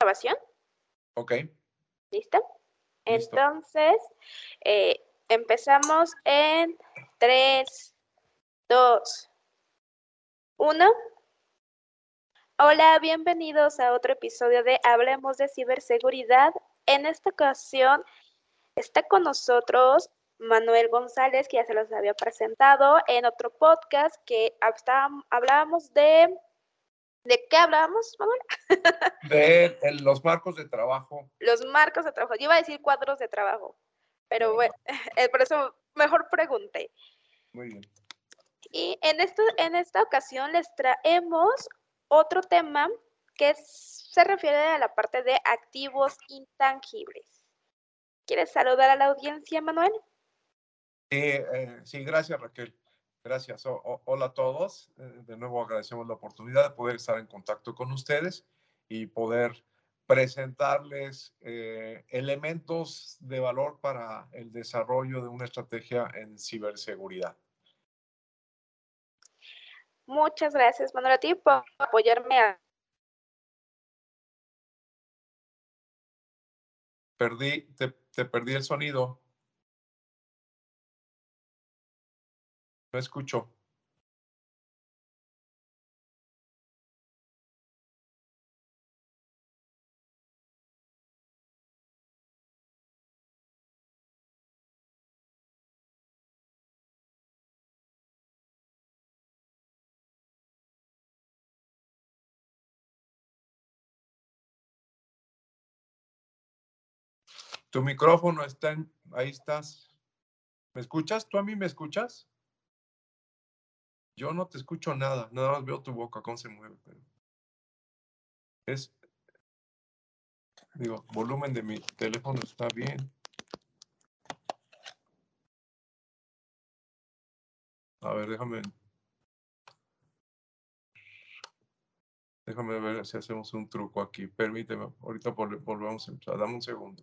grabación? Ok. ¿Listo? Entonces, eh, empezamos en 3, 2, 1. Hola, bienvenidos a otro episodio de Hablemos de Ciberseguridad. En esta ocasión está con nosotros Manuel González, que ya se los había presentado en otro podcast que hablábamos de... ¿De qué hablábamos, Manuel? de los marcos de trabajo. Los marcos de trabajo. Yo iba a decir cuadros de trabajo, pero bueno, eh, por eso mejor pregunté. Muy bien. Y en, esto, en esta ocasión les traemos otro tema que se refiere a la parte de activos intangibles. ¿Quieres saludar a la audiencia, Manuel? Eh, sí, gracias Raquel. Gracias. hola a todos. Eh, de nuevo agradecemos la oportunidad de poder estar en contacto con ustedes y poder presentarles eh, elementos de valor para el desarrollo de una estrategia en ciberseguridad. Muchas gracias, Manuel, a ti por apoyarme a... Perdí, te perdí el sonido. No escucho. Tu micrófono está en, ahí estás. ¿Me escuchas? ¿Tú a mí me escuchas? Yo no te escucho nada, nada más veo tu boca, cómo se mueve. Pero es, digo, volumen de mi teléfono está bien. A ver, déjame. Déjame ver si hacemos un truco aquí. Permíteme, ahorita volvemos a empezar. Dame un segundo.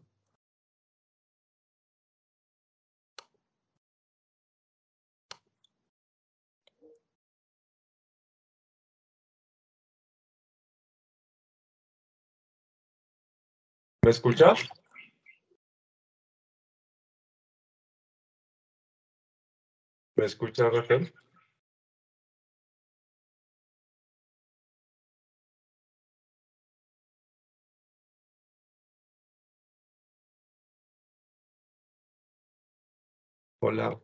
¿Me escuchas? ¿Me escuchas, Raquel? Hola.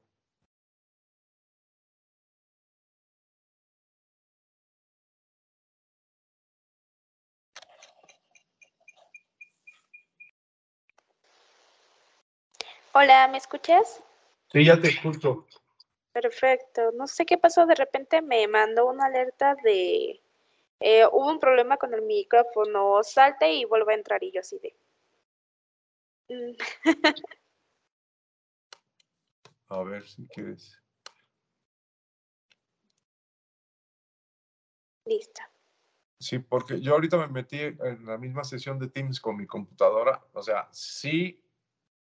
Hola, ¿me escuchas? Sí, ya te escucho. Perfecto. No sé qué pasó, de repente me mandó una alerta de eh, hubo un problema con el micrófono, salte y vuelve a entrar y yo así de. Mm. a ver si quieres. Listo. Sí, porque yo ahorita me metí en la misma sesión de Teams con mi computadora. O sea, sí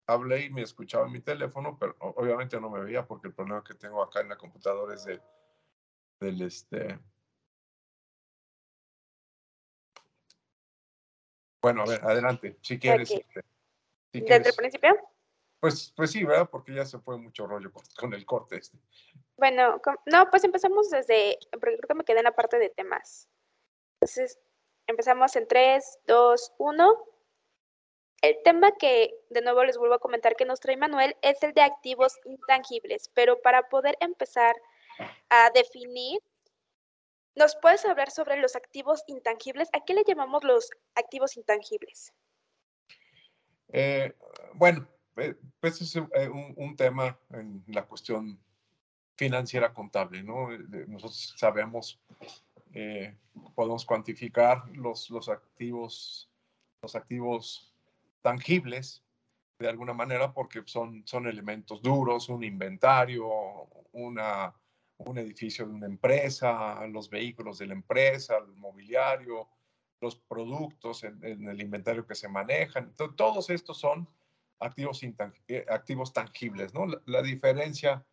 hablé y me escuchaba en mi teléfono, pero obviamente no me veía porque el problema que tengo acá en la computadora es de, del este. Bueno, a ver, adelante, si quieres. Este, ¿Desde el principio? Pues, pues sí, ¿verdad? Porque ya se fue mucho rollo con, el corte este. Bueno, no, pues empezamos desde, porque creo que me quedé en la parte de temas. Entonces, empezamos en 3, 2, 1. El tema que de nuevo les vuelvo a comentar que nos trae Manuel es el de activos intangibles, pero para poder empezar a definir, ¿nos puedes hablar sobre los activos intangibles? ¿A qué le llamamos los activos intangibles? Eh, bueno, eh, pues es eh, un, tema en la cuestión financiera contable, ¿no? Nosotros sabemos, podemos cuantificar los, los activos, los activos tangibles de alguna manera porque son, son elementos duros, un inventario, un edificio de una empresa, los vehículos de la empresa, el mobiliario, los productos en, el inventario que se manejan. todos estos son activos, eh, activos tangibles. ¿no? La, diferencia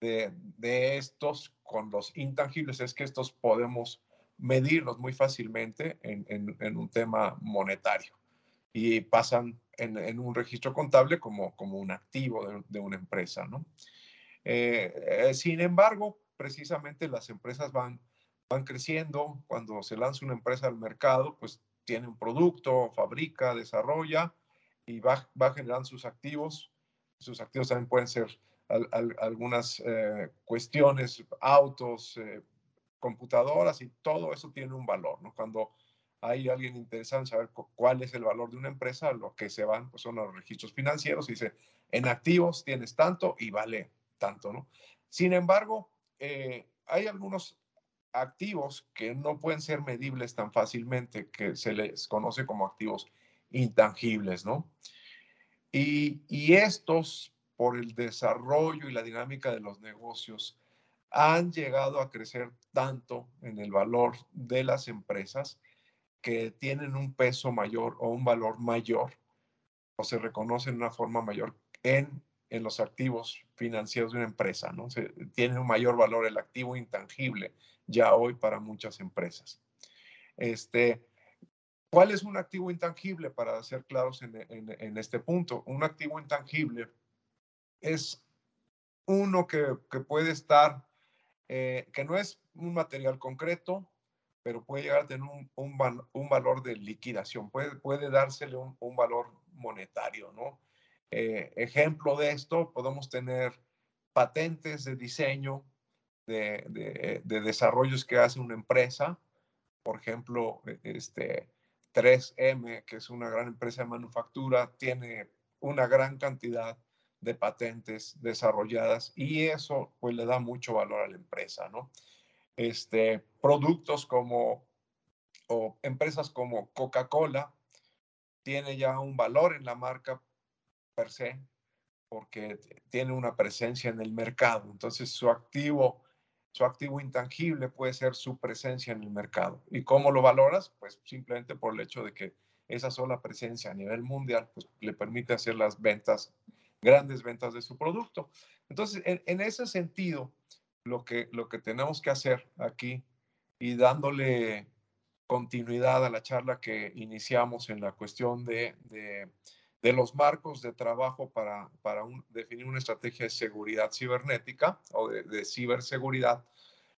de, de, estos con los intangibles es que estos podemos medirlos muy fácilmente en, en, en un tema monetario. Y pasan en, un registro contable como, como un activo de, una empresa, ¿no? Eh, eh, sin embargo, precisamente las empresas van, van creciendo. Cuando se lanza una empresa al mercado, pues tiene un producto, fabrica, desarrolla y va, va generando sus activos. Sus activos también pueden ser algunas eh, cuestiones, autos, computadoras y todo eso tiene un valor, ¿no? Cuando hay alguien interesado en saber cuál es el valor de una empresa, lo que se van pues son los registros financieros y dice, en activos tienes tanto y vale tanto, ¿no? Sin embargo, eh, hay algunos activos que no pueden ser medibles tan fácilmente, que se les conoce como activos intangibles, ¿no? Y, y estos, por el desarrollo y la dinámica de los negocios, han llegado a crecer tanto en el valor de las empresas que tienen un peso mayor o un valor mayor o se reconocen de una forma mayor en, en los activos financieros de una empresa, ¿no? Se, tiene un mayor valor el activo intangible ya hoy para muchas empresas. Este, ¿Cuál es un activo intangible? Para ser claros en, en, este punto, un activo intangible es uno que, que puede estar, eh, que no es un material concreto, pero puede llegar a tener un, un, valor de liquidación, puede, puede dársele un, valor monetario, ¿no? Eh, ejemplo de esto, podemos tener patentes de diseño, de, de, de, desarrollos que hace una empresa, por ejemplo, e, este 3M, que es una gran empresa de manufactura, tiene una gran cantidad de patentes desarrolladas y eso pues le da mucho valor a la empresa, ¿no? Este, productos como, o empresas como Coca-Cola, tiene ya un valor en la marca per se, porque tiene una presencia en el mercado. Entonces, su activo, su activo intangible puede ser su presencia en el mercado. ¿Y cómo lo valoras? Pues simplemente por el hecho de que esa sola presencia a nivel mundial pues, le permite hacer las ventas, grandes ventas de su producto. Entonces, en, en ese sentido, lo que, lo que tenemos que hacer aquí y dándole continuidad a la charla que iniciamos en la cuestión de, de, los marcos de trabajo para, para definir una estrategia de seguridad cibernética o de, ciberseguridad.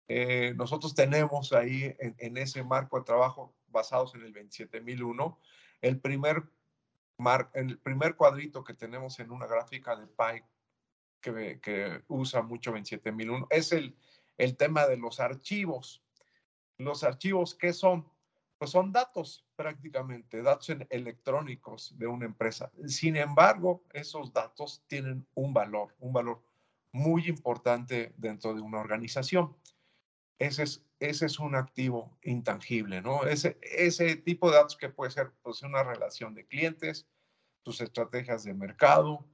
Eh, nosotros tenemos ahí en, ese marco de trabajo basados en el 27001, el primer, mar, el primer cuadrito que tenemos en una gráfica de Pike que, usa mucho 27001, es el, el tema de los archivos. Los archivos, ¿qué son? Pues son datos prácticamente, datos electrónicos de una empresa. Sin embargo, esos datos tienen un valor, un valor muy importante dentro de una organización. Ese es, ese es un activo intangible, ¿no? Ese, ese tipo de datos que puede ser pues, una relación de clientes, tus estrategias de mercado,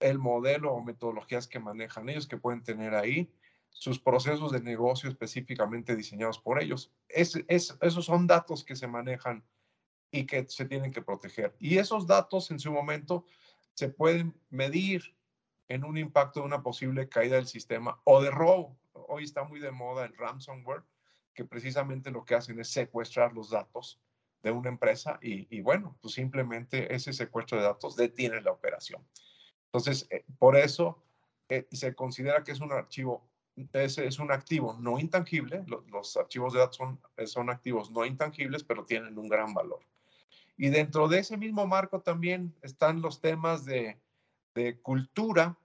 el modelo o metodologías que manejan ellos, que pueden tener ahí, sus procesos de negocio específicamente diseñados por ellos. Es, esos son datos que se manejan y que se tienen que proteger. Y esos datos en su momento se pueden medir en un impacto de una posible caída del sistema o de robo. Hoy está muy de moda el ransomware, que precisamente lo que hacen es secuestrar los datos de una empresa y, y bueno, pues simplemente ese secuestro de datos detiene la operación. Entonces, eh, por eso eh, se considera que es un archivo, es, es un activo no intangible. Los, archivos de datos son, eh, son activos no intangibles, pero tienen un gran valor. Y dentro de ese mismo marco también están los temas de, de cultura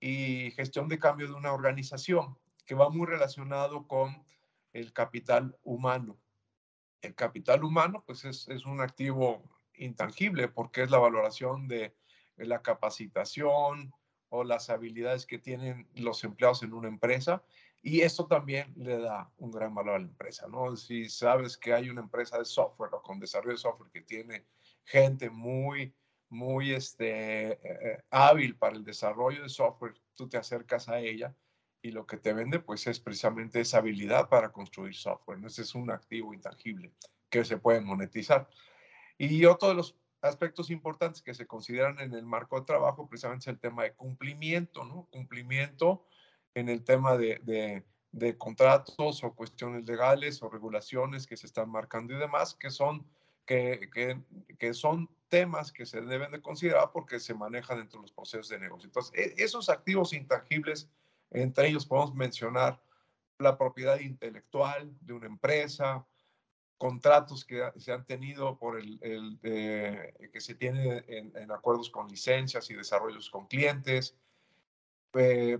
y gestión de cambio de una organización, que va muy relacionado con el capital humano. El capital humano, pues es, es un activo intangible porque es la valoración de la capacitación o las habilidades que tienen los empleados en una empresa. Y esto también le da un gran valor a la empresa, ¿no? Si sabes que hay una empresa de software o con desarrollo de software que tiene gente muy, muy este, eh, eh, hábil para el desarrollo de software, tú te acercas a ella y lo que te vende pues es precisamente esa habilidad para construir software. ¿no? Ese es un activo intangible que se puede monetizar. Y otro de los aspectos importantes que se consideran en el marco de trabajo precisamente es el tema de cumplimiento, ¿no? Cumplimiento en el tema de, de, de, contratos o cuestiones legales o regulaciones que se están marcando y demás, que son, que, que, que, son temas que se deben de considerar porque se manejan dentro de los procesos de negocio. Entonces, e, esos activos intangibles, entre ellos podemos mencionar la propiedad intelectual de una empresa, contratos que se han tenido por el, el eh, que se tiene en, en, acuerdos con licencias y desarrollos con clientes, eh,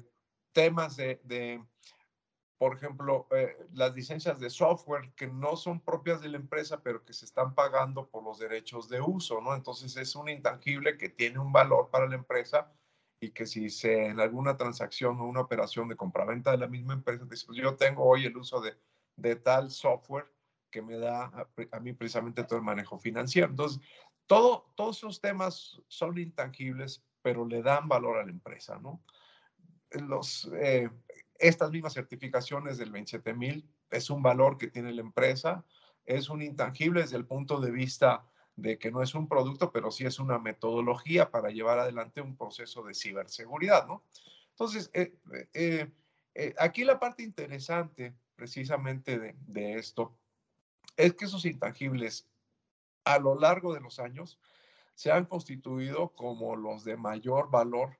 temas de, de, por ejemplo, eh, las licencias de software que no son propias de la empresa, pero que se están pagando por los derechos de uso, ¿no? Entonces es un intangible que tiene un valor para la empresa y que si se en alguna transacción o una operación de compraventa de la misma empresa, dice, pues yo tengo hoy el uso de, de tal software que me da a, a, mí precisamente todo el manejo financiero. Entonces, todo, todos esos temas son intangibles, pero le dan valor a la empresa, ¿no? Los, eh, estas mismas certificaciones del 27000 es un valor que tiene la empresa, es un intangible desde el punto de vista de que no es un producto, pero sí es una metodología para llevar adelante un proceso de ciberseguridad, ¿no? Entonces, eh, eh, eh, aquí la parte interesante precisamente de, de, esto es que esos intangibles a lo largo de los años se han constituido como los de mayor valor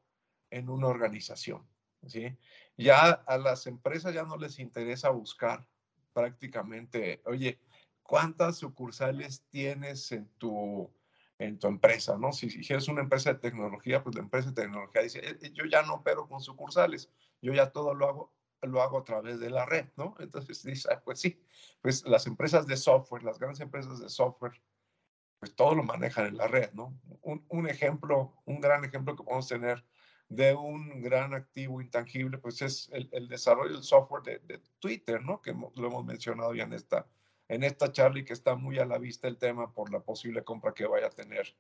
en una organización, ¿sí? Ya a las empresas ya no les interesa buscar prácticamente, oye, cuántas sucursales tienes en tu, en tu empresa, ¿no? Si, si eres una empresa de tecnología, pues la empresa de tecnología dice, eh, eh, yo ya no opero con sucursales, yo ya todo lo hago, lo hago a través de la red, ¿no? Entonces dice, ah, pues sí, pues las empresas de software, las grandes empresas de software, pues todo lo manejan en la red, ¿no? Un, un ejemplo, un gran ejemplo que podemos tener de un gran activo intangible, pues es el, desarrollo del software de, Twitter, ¿no? Que lo hemos mencionado ya en esta, en esta charla y que está muy a la vista el tema por la posible compra que vaya a tener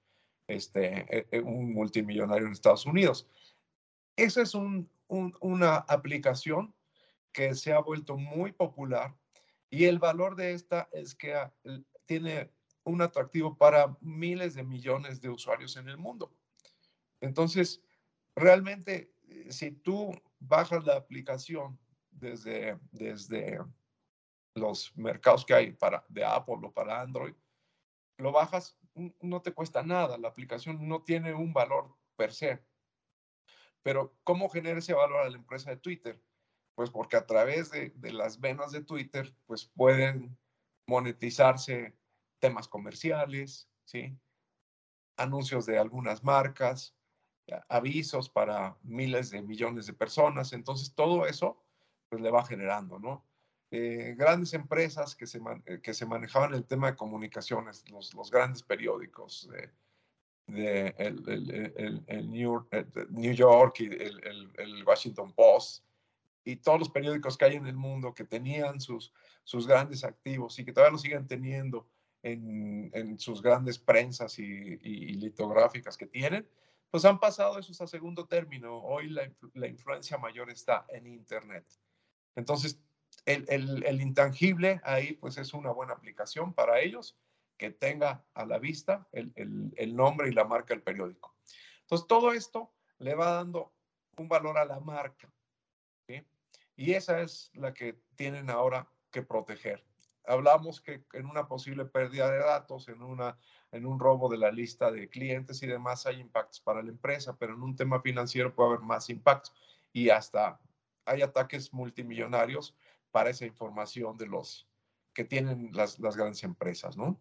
este, e, e, un multimillonario en Estados Unidos. Esa es un, una aplicación que se ha vuelto muy popular y el valor de esta es que tiene un atractivo para miles de millones de usuarios en el mundo. Entonces, realmente, eh, si tú bajas la aplicación desde, desde los mercados que hay para, de Apple o para Android, lo bajas, no te cuesta nada, la aplicación no tiene un valor per se. Pero ¿cómo genera ese valor a la empresa de Twitter? Pues porque a través de, de las venas de Twitter, pues pueden monetizarse temas comerciales, ¿sí? anuncios de algunas marcas, avisos para miles de millones de personas. Entonces, todo eso pues, le va generando, ¿no? eh, grandes empresas que se, eh, que se manejaban el tema de comunicaciones, los, grandes periódicos de, de el, el, el, New, New, York y el, Washington Post y todos los periódicos que hay en el mundo que tenían sus, sus grandes activos y que todavía lo siguen teniendo en, en sus grandes prensas y, y, y, litográficas que tienen, pues han pasado esos a segundo término. Hoy la, la influencia mayor está en Internet. Entonces, el, el, el, intangible ahí pues es una buena aplicación para ellos que tenga a la vista el, el, nombre y la marca del periódico. Entonces todo esto le va dando un valor a la marca. Y esa es la que tienen ahora que proteger. Hablamos que en una posible pérdida de datos, en, una, en un robo de la lista de clientes y demás hay impactos para la empresa, pero en un tema financiero puede haber más impactos y hasta hay ataques multimillonarios para esa información de los que tienen las, grandes empresas, ¿no?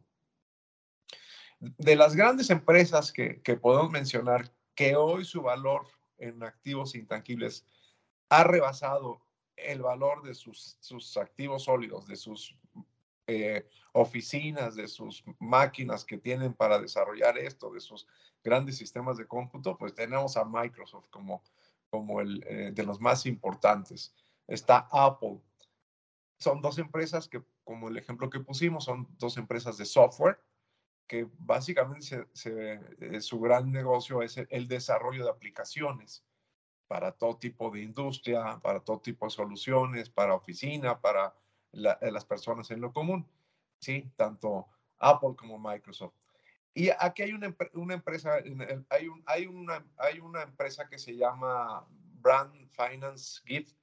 De las grandes empresas que podemos mencionar que hoy su valor en activos intangibles ha rebasado el valor de sus, sus activos sólidos, de sus eh, oficinas, de sus máquinas que tienen para desarrollar esto, de sus grandes sistemas de cómputo, pues tenemos a Microsoft como, como el eh, de los más importantes. Está Apple, son dos empresas que, como el ejemplo que pusimos, son dos empresas de software que básicamente se, se, eh, su gran negocio es el, desarrollo de aplicaciones para todo tipo de industria, para todo tipo de soluciones, para oficina, para la, eh, las personas en lo común, ¿sí? Tanto Apple como Microsoft. Y aquí hay una, una empresa, hay, un, hay, una, hay una empresa que se llama Brand Finance Gift,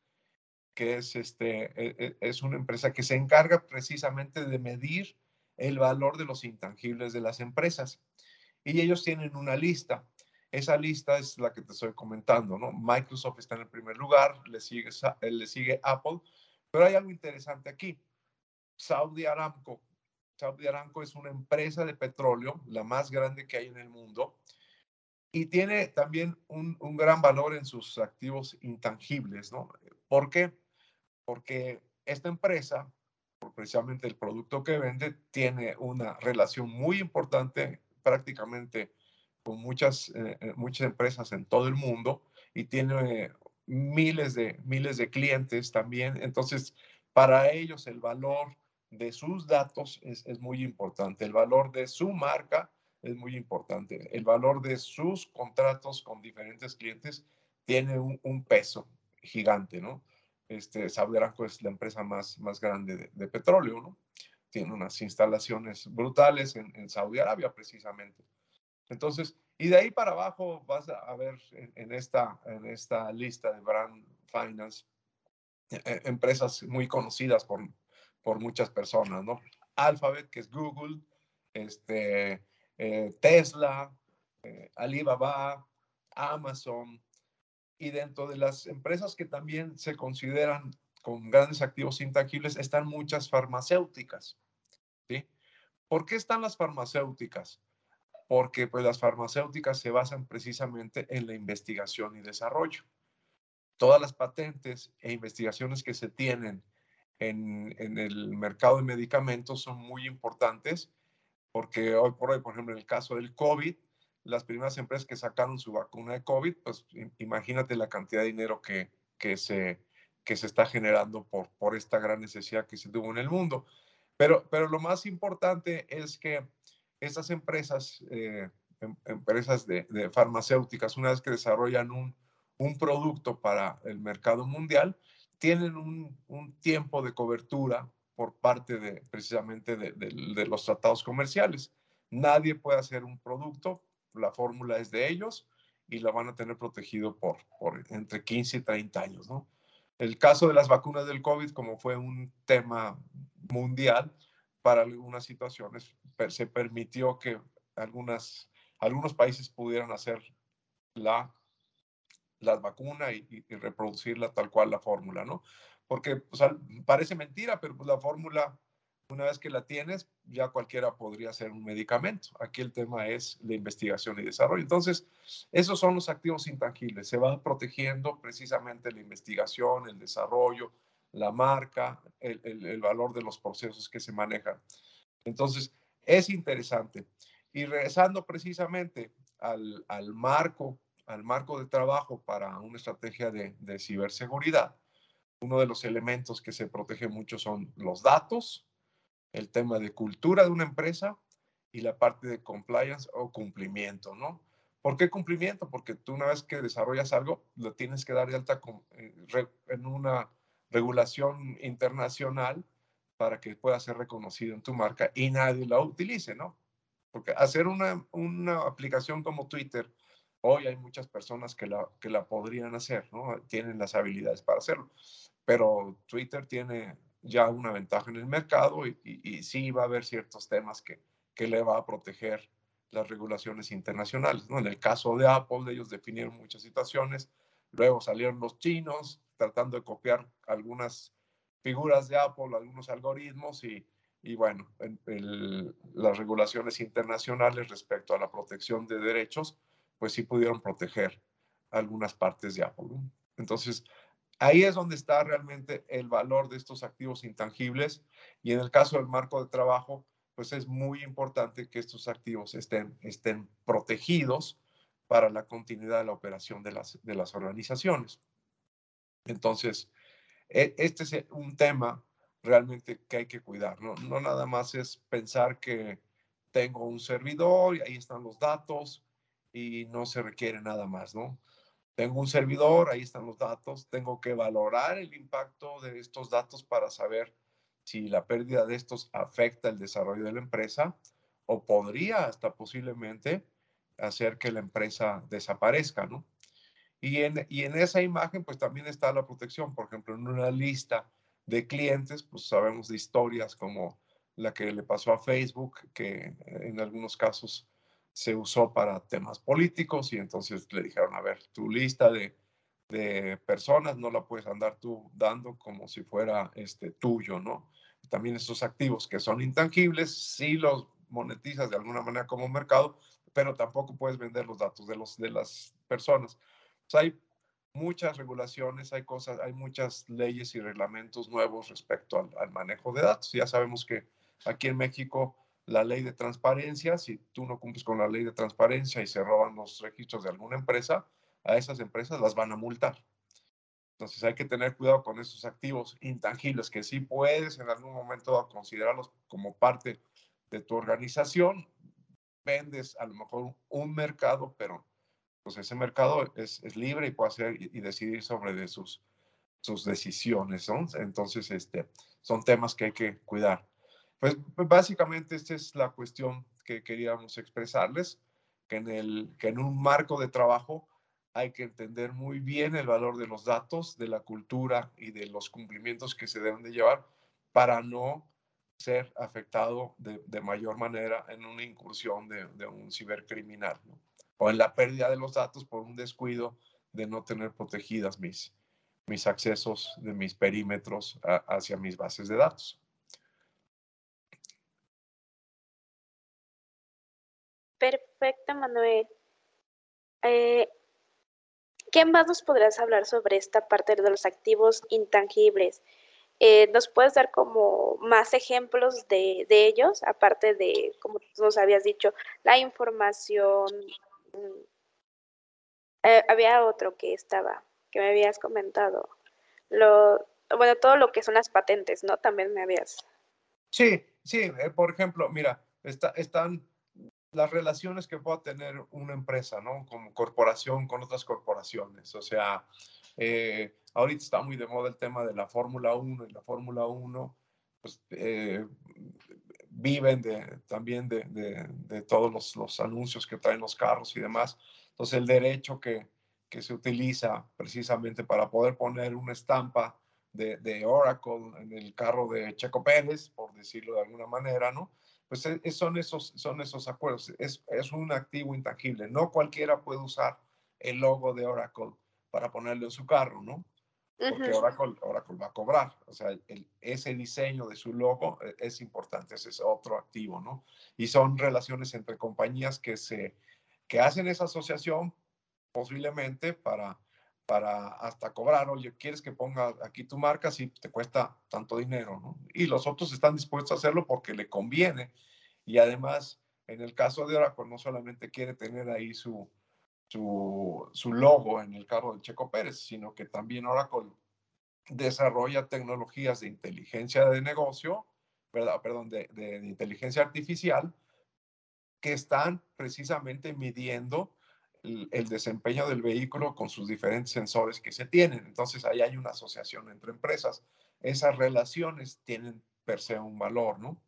que es, este, e, e, es una empresa que se encarga precisamente de medir el valor de los intangibles de las empresas. Y ellos tienen una lista. Esa lista es la que te estoy comentando, ¿no? Microsoft está en el primer lugar, le sigue, le sigue Apple, pero hay algo interesante aquí. Saudi Aramco. Saudi Aramco es una empresa de petróleo, la más grande que hay en el mundo, y tiene también un, un gran valor en sus activos intangibles, ¿no? ¿Por qué? Porque esta empresa, por precisamente el producto que vende, tiene una relación muy importante prácticamente con muchas, eh, eh, muchas empresas en todo el mundo y tiene miles de, miles de clientes también. Entonces, para ellos el valor de sus datos es, es, muy importante, el valor de su marca es muy importante, el valor de sus contratos con diferentes clientes tiene un, peso gigante, ¿no? Este, Saudi Aramco es la empresa más, más grande de, petróleo, ¿no? Tiene unas instalaciones brutales en, en, Saudi Arabia, precisamente. Entonces, y de ahí para abajo vas a ver en, esta, en esta lista de Brand Finance eh, eh, empresas muy conocidas por, por muchas personas, ¿no? Alphabet, que es Google, este, eh, Tesla, eh, Alibaba, Amazon, y dentro de las empresas que también se consideran con grandes activos intangibles están muchas farmacéuticas. ¿sí? ¿Por qué están las farmacéuticas? Porque pues, las farmacéuticas se basan precisamente en la investigación y desarrollo. Todas las patentes e investigaciones que se tienen en, en el mercado de medicamentos son muy importantes porque hoy por hoy, por ejemplo, en el caso del COVID, las primeras empresas que sacaron su vacuna de COVID, pues imagínate la cantidad de dinero que, que, se, que se está generando por, por esta gran necesidad que se tuvo en el mundo. Pero, pero lo más importante es que estas empresas, eh, em, empresas de, farmacéuticas, una vez que desarrollan un, un producto para el mercado mundial, tienen un, tiempo de cobertura por parte de precisamente de, los tratados comerciales. Nadie puede hacer un producto la fórmula es de ellos y la van a tener protegido por, por entre 15 y 30 años, ¿no? El caso de las vacunas del COVID, como fue un tema mundial, para algunas situaciones se permitió que algunas, algunos países pudieran hacer la, la vacuna y, y, reproducirla tal cual la fórmula, ¿no? Porque sea, parece mentira, pero pues, la fórmula una vez que la tienes, ya cualquiera podría ser un medicamento. Aquí el tema es la investigación y desarrollo. Entonces, esos son los activos intangibles. Se va protegiendo precisamente la investigación, el desarrollo, la marca, el, el, valor de los procesos que se manejan. Entonces, es interesante. Y regresando precisamente al, al, marco, al marco de trabajo para una estrategia de, de ciberseguridad, uno de los elementos que se protege mucho son los datos, el tema de cultura de una empresa y la parte de compliance o cumplimiento, ¿no? ¿Por qué cumplimiento? Porque tú una vez que desarrollas algo, lo tienes que dar de alta eh, en una regulación internacional para que pueda ser reconocido en tu marca y nadie la utilice, ¿no? Porque hacer una, una aplicación como Twitter, hoy hay muchas personas que la, que la podrían hacer, ¿no? Tienen las habilidades para hacerlo, pero Twitter tiene ya una ventaja en el mercado y, y, y, sí va a haber ciertos temas que, que le va a proteger las regulaciones internacionales. ¿no? En el caso de Apple, ellos definieron muchas situaciones, luego salieron los chinos tratando de copiar algunas figuras de Apple, algunos algoritmos y, y bueno, las regulaciones internacionales respecto a la protección de derechos, pues sí pudieron proteger algunas partes de Apple. Entonces, Ahí es donde está realmente el valor de estos activos intangibles y en el caso del marco de trabajo, pues es muy importante que estos activos estén, estén protegidos para la continuidad de la operación de las, de las organizaciones. Entonces, e, este es un tema realmente que hay que cuidar, ¿no? No nada más es pensar que tengo un servidor y ahí están los datos y no se requiere nada más, ¿no? Tengo un servidor, ahí están los datos, tengo que valorar el impacto de estos datos para saber si la pérdida de estos afecta el desarrollo de la empresa o podría hasta posiblemente hacer que la empresa desaparezca, ¿no? Y en, y en esa imagen pues también está la protección, por ejemplo, en una lista de clientes, pues sabemos de historias como la que le pasó a Facebook, que en algunos casos se usó para temas políticos y entonces le dijeron, a ver, tu lista de, de personas no la puedes andar tú dando como si fuera este, tuyo, ¿no? También esos activos que son intangibles, sí los monetizas de alguna manera como mercado, pero tampoco puedes vender los datos de, los, de las personas. Hay muchas regulaciones, hay cosas, hay muchas leyes y reglamentos nuevos respecto al, manejo de datos. Ya sabemos que aquí en México la ley de transparencia, si tú no cumples con la ley de transparencia y se roban los registros de alguna empresa, a esas empresas las van a multar. Entonces hay que tener cuidado con esos activos intangibles que sí puedes en algún momento considerarlos como parte de tu organización. Vendes a lo mejor un mercado, pero pues ese mercado es, es libre y puede hacer y, decidir sobre sus, sus decisiones. ¿no? Entonces, este, son temas que hay que cuidar. Pues, pues básicamente esta es la cuestión que queríamos expresarles, que en, el, que en un marco de trabajo hay que entender muy bien el valor de los datos, de la cultura y de los cumplimientos que se deben de llevar para no ser afectado de, de mayor manera en una incursión de un cibercriminal o en la pérdida de los datos por un descuido de no tener protegidas mis, mis accesos de mis perímetros hacia mis bases de datos. Perfecto, Manuel. Eh, ¿Qué más nos podrás hablar sobre esta parte de los activos intangibles? Eh, ¿Nos puedes dar como más ejemplos de, ellos, aparte de, como nos habías dicho, la información? Mm, eh, había otro que estaba, que me habías comentado. Lo, bueno, todo lo que son las patentes, ¿no? También me habías. Sí, sí, eh, por ejemplo, mira, está, están las relaciones que pueda tener una empresa, ¿no? Como corporación con otras corporaciones. O sea, eh, ahorita está muy de moda el tema de la Fórmula 1 y la Fórmula 1, pues viven de, también de, de, todos los, los, anuncios que traen los carros y demás. Entonces, el derecho que, que se utiliza precisamente para poder poner una estampa de, de Oracle en el carro de Checo Pérez, por decirlo de alguna manera, ¿no? pues e, son esos, son esos acuerdos. Es, es un activo intangible. No cualquiera puede usar el logo de Oracle para ponerle en su carro, ¿no? Porque Oracle, Oracle, va a cobrar. O sea, el, ese diseño de su logo e, es importante, ese es otro activo, ¿no? Y son relaciones entre compañías que, se, que hacen esa asociación posiblemente para, para hasta cobrar, oye, ¿quieres que ponga aquí tu marca? Sí, te cuesta tanto dinero, ¿no? Y los otros están dispuestos a hacerlo porque le conviene. Y además, en el caso de Oracle, no solamente quiere tener ahí su, su, logo en el carro de Checo Pérez, sino que también Oracle desarrolla tecnologías de inteligencia de negocio, ¿verdad? Perdón, de inteligencia artificial, que están precisamente midiendo el, desempeño del vehículo con sus diferentes sensores que se tienen. Entonces ahí hay una asociación entre empresas. Esas relaciones tienen per se un valor, ¿no?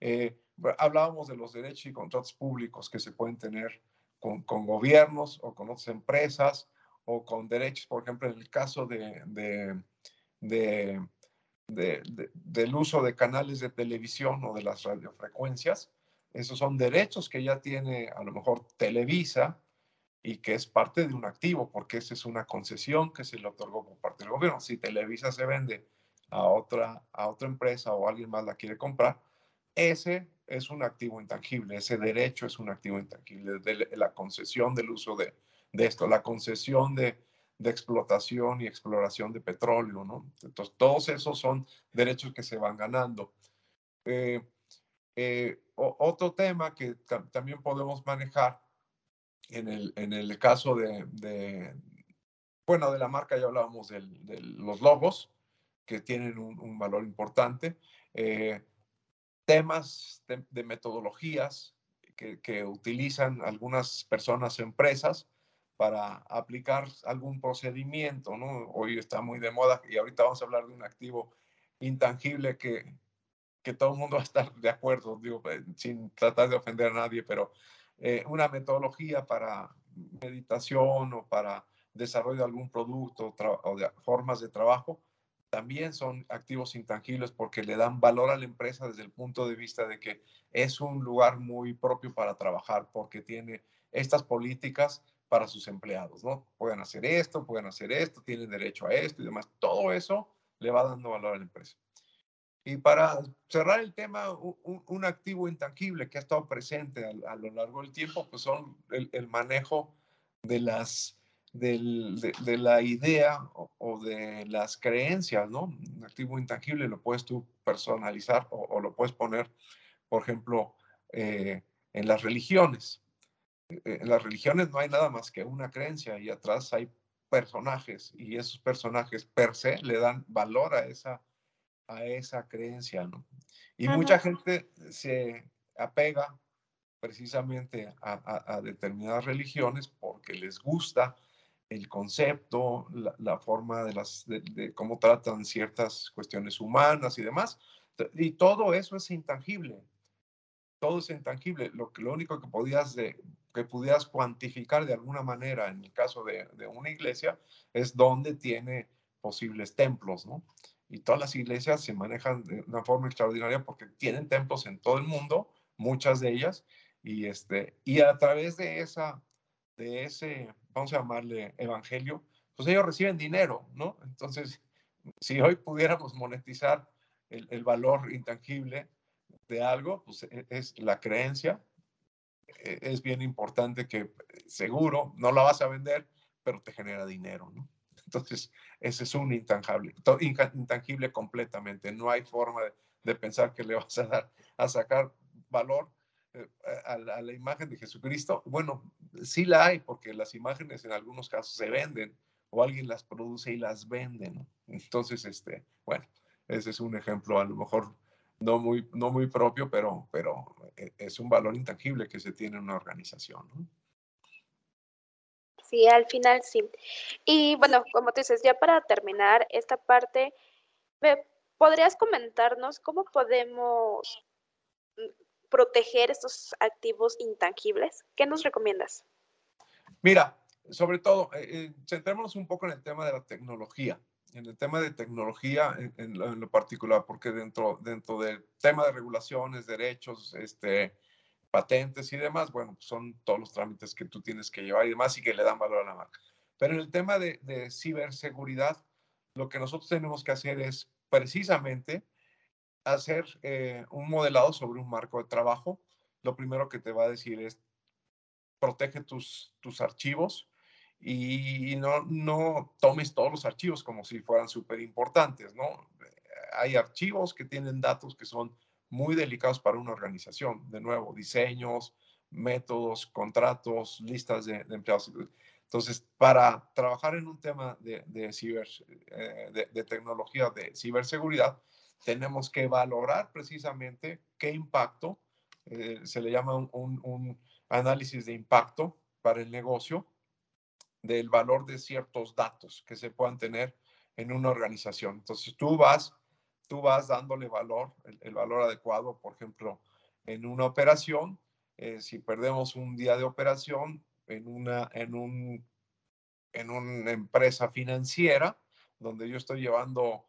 Eh, hablábamos de los derechos y contratos públicos que se pueden tener con, con, gobiernos o con otras empresas o con derechos, por ejemplo, en el caso de, de, de, del uso de canales de televisión o de las radiofrecuencias. Esos son derechos que ya tiene a lo mejor Televisa y que es parte de un activo, porque esa es una concesión que se le otorgó por parte del gobierno. Si Televisa se vende a otra, a otra empresa o alguien más la quiere comprar, ese es un activo intangible, ese derecho es un activo intangible, la concesión del uso de, de esto, la concesión de, de, explotación y exploración de petróleo, ¿no? Entonces, todos esos son derechos que se van ganando. Eh, eh, otro tema que también podemos manejar en el, en el caso de, de, bueno, de la marca ya hablábamos de los logos, que tienen un, valor importante. Eh, temas de, metodologías que, que, utilizan algunas personas o empresas para aplicar algún procedimiento, ¿no? Hoy está muy de moda y ahorita vamos a hablar de un activo intangible que, que todo el mundo va a estar de acuerdo, digo, eh, sin tratar de ofender a nadie, pero eh, una metodología para meditación o para desarrollo de algún producto o de formas de trabajo, también son activos intangibles porque le dan valor a la empresa desde el punto de vista de que es un lugar muy propio para trabajar porque tiene estas políticas para sus empleados, ¿no? Pueden hacer esto, pueden hacer esto, tienen derecho a esto y demás. Todo eso le va dando valor a la empresa. Y para cerrar el tema, un, activo intangible que ha estado presente a, lo largo del tiempo, pues son el, manejo de las de, la idea o, de las creencias, ¿no? Un activo intangible lo puedes tú personalizar o, lo puedes poner, por ejemplo, eh, en las religiones. Eh, en las religiones no hay nada más que una creencia y atrás hay personajes y esos personajes per se le dan valor a esa, a esa creencia, ¿no? Y mucha gente se apega precisamente a, determinadas religiones porque les gusta el concepto, la, forma de, las, de, cómo tratan ciertas cuestiones humanas y demás. Y todo eso es intangible. Todo es intangible. Lo, lo único que podías de, que pudieras cuantificar de alguna manera en el caso de, de una iglesia es dónde tiene posibles templos, ¿no? Y todas las iglesias se manejan de una forma extraordinaria porque tienen templos en todo el mundo, muchas de ellas, y, este, y a través de, esa, de ese, vamos a llamarle evangelio, pues ellos reciben dinero, ¿no? Entonces, si hoy pudiéramos monetizar el, el valor intangible de algo, pues e, es la creencia. E, es bien importante que seguro no la vas a vender, pero te genera dinero, ¿no? Entonces, ese es un intangible, intangible completamente. No hay forma de, de pensar que le vas a dar a sacar valor eh, a, la, imagen de Jesucristo? Bueno, sí la hay, porque las imágenes en algunos casos se venden o alguien las produce y las vende, Entonces, este, bueno, ese es un ejemplo a lo mejor no muy, no muy propio, pero, pero eh, es un valor intangible que se tiene en una organización, Sí, al final sí. Y bueno, como tú dices, ya para terminar esta parte, ¿podrías comentarnos cómo podemos proteger estos activos intangibles? ¿Qué nos recomiendas? Mira, sobre todo, eh, eh, centrémonos un poco en el tema de la tecnología, en el tema de tecnología en, lo, particular, porque dentro, dentro del tema de regulaciones, derechos, este, patentes y demás, bueno, pues son todos los trámites que tú tienes que llevar y demás y que le dan valor a la marca. Pero en el tema de, de ciberseguridad, lo que nosotros tenemos que hacer es precisamente hacer eh, un modelado sobre un marco de trabajo, lo primero que te va a decir es protege tus, tus archivos y no, no tomes todos los archivos como si fueran súper importantes, ¿no? Hay archivos que tienen datos que son muy delicados para una organización. De nuevo, diseños, métodos, contratos, listas de, empleados. Entonces, para trabajar en un tema de, ciber, eh, de, de, tecnología de ciberseguridad, tenemos que valorar precisamente qué impacto, eh, se le llama un, análisis de impacto para el negocio, del valor de ciertos datos que se puedan tener en una organización. Entonces tú vas, tú vas dándole valor, el, valor adecuado, por ejemplo, en una operación, eh, si perdemos un día de operación en una, en un, en una empresa financiera, donde yo estoy llevando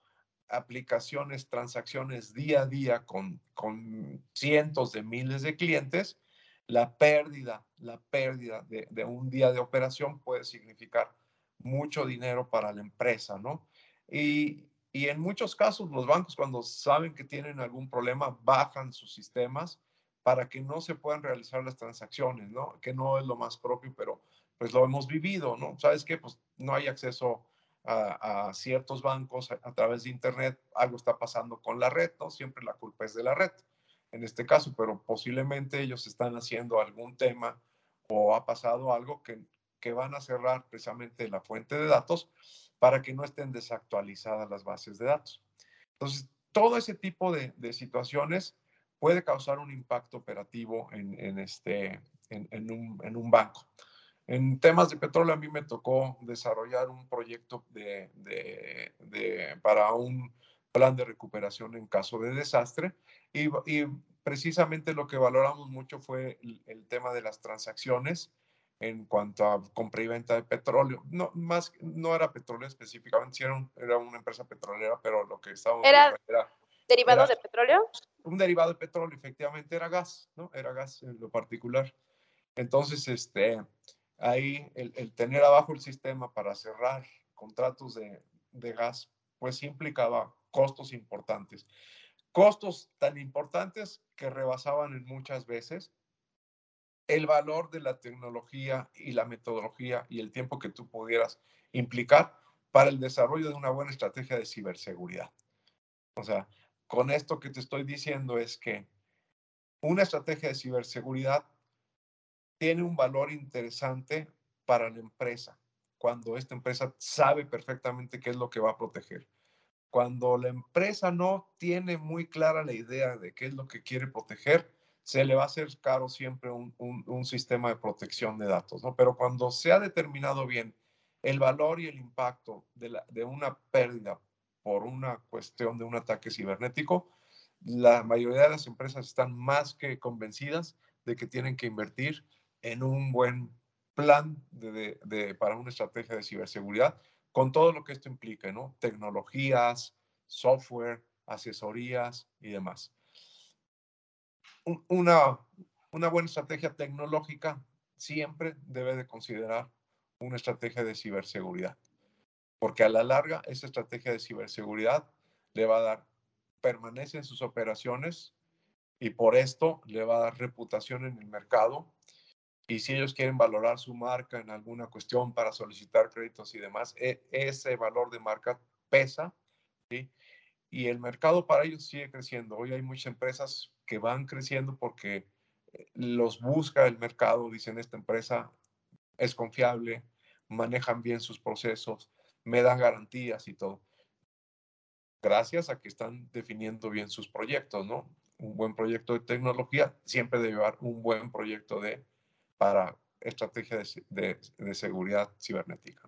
aplicaciones, transacciones día a día con, con cientos de miles de clientes, la pérdida, la pérdida de, de, un día de operación puede significar mucho dinero para la empresa, ¿no? Y, y en muchos casos los bancos cuando saben que tienen algún problema bajan sus sistemas para que no se puedan realizar las transacciones, ¿no? Que no es lo más propio, pero pues lo hemos vivido, ¿no? ¿Sabes qué? Pues no hay acceso a, ciertos bancos a, través de Internet, algo está pasando con la red, ¿no? Siempre la culpa es de la red, en este caso, pero posiblemente ellos están haciendo algún tema o ha pasado algo que, que van a cerrar precisamente la fuente de datos para que no estén desactualizadas las bases de datos. Entonces, todo ese tipo de, situaciones puede causar un impacto operativo en, en este, en un banco. En temas de petróleo a mí me tocó desarrollar un proyecto de, de, para un plan de recuperación en caso de desastre y, y precisamente lo que valoramos mucho fue el, tema de las transacciones en cuanto a compra y venta de petróleo. No, más, no era petróleo específicamente, era, una empresa petrolera, pero lo que estábamos ¿Era, era derivado de petróleo? Un derivado de petróleo, efectivamente, era gas, ¿no? Era gas en lo particular. Entonces, este, ahí el, el tener abajo el sistema para cerrar contratos de, de gas, pues implicaba costos importantes. Costos tan importantes que rebasaban en muchas veces el valor de la tecnología y la metodología y el tiempo que tú pudieras implicar para el desarrollo de una buena estrategia de ciberseguridad. O sea, con esto que te estoy diciendo es que una estrategia de ciberseguridad tiene un valor interesante para la empresa, cuando esta empresa sabe perfectamente qué es lo que va a proteger. Cuando la empresa no tiene muy clara la idea de qué es lo que quiere proteger, se le va a hacer caro siempre un, un, sistema de protección de datos, ¿no? Pero cuando se ha determinado bien el valor y el impacto de, la, de una pérdida por una cuestión de un ataque cibernético, la mayoría de las empresas están más que convencidas de que tienen que invertir en un buen plan de, de, para una estrategia de ciberseguridad con todo lo que esto implica, ¿no? Tecnologías, software, asesorías y demás una, una buena estrategia tecnológica siempre debe de considerar una estrategia de ciberseguridad, porque a la larga esa estrategia de ciberseguridad le va a dar permanencia en sus operaciones y por esto le va a dar reputación en el mercado. Y si ellos quieren valorar su marca en alguna cuestión para solicitar créditos y demás, e, ese valor de marca pesa, ¿sí? Y el mercado para ellos sigue creciendo. Hoy hay muchas empresas que van creciendo porque eh, los busca el mercado, dicen esta empresa es confiable, manejan bien sus procesos, me dan garantías y todo. Gracias a que están definiendo bien sus proyectos, ¿no? Un buen proyecto de tecnología siempre debe llevar un buen proyecto de, para estrategia de, de, seguridad cibernética.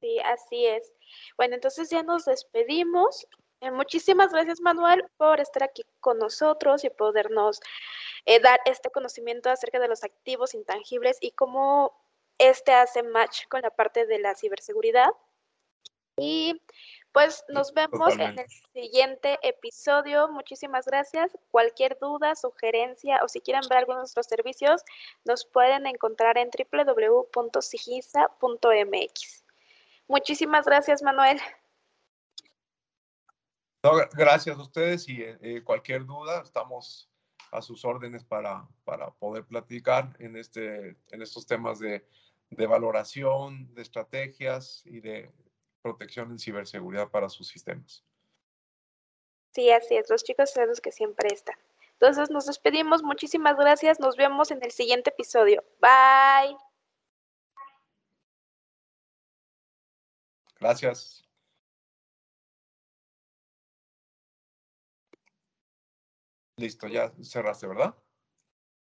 Sí, así es. Bueno, entonces ya nos despedimos. Eh, muchísimas gracias, Manuel, por estar aquí con nosotros y podernos eh, dar este conocimiento acerca de los activos intangibles y cómo este hace match con la parte de la ciberseguridad. Y pues nos vemos en el siguiente episodio. Muchísimas gracias. Cualquier duda, sugerencia o si quieren ver algunos de nuestros servicios, nos pueden encontrar en www.sigisa.mx. Muchísimas gracias, Manuel gracias a ustedes y eh, cualquier duda, estamos a sus órdenes para, para poder platicar en, este, en estos temas de, de valoración, de estrategias y de protección en ciberseguridad para sus sistemas. Sí, así es, los chicos son los que siempre están. Entonces nos despedimos, muchísimas gracias, nos vemos en el siguiente episodio. Bye. Gracias. Listo, ya cerraste, ¿verdad?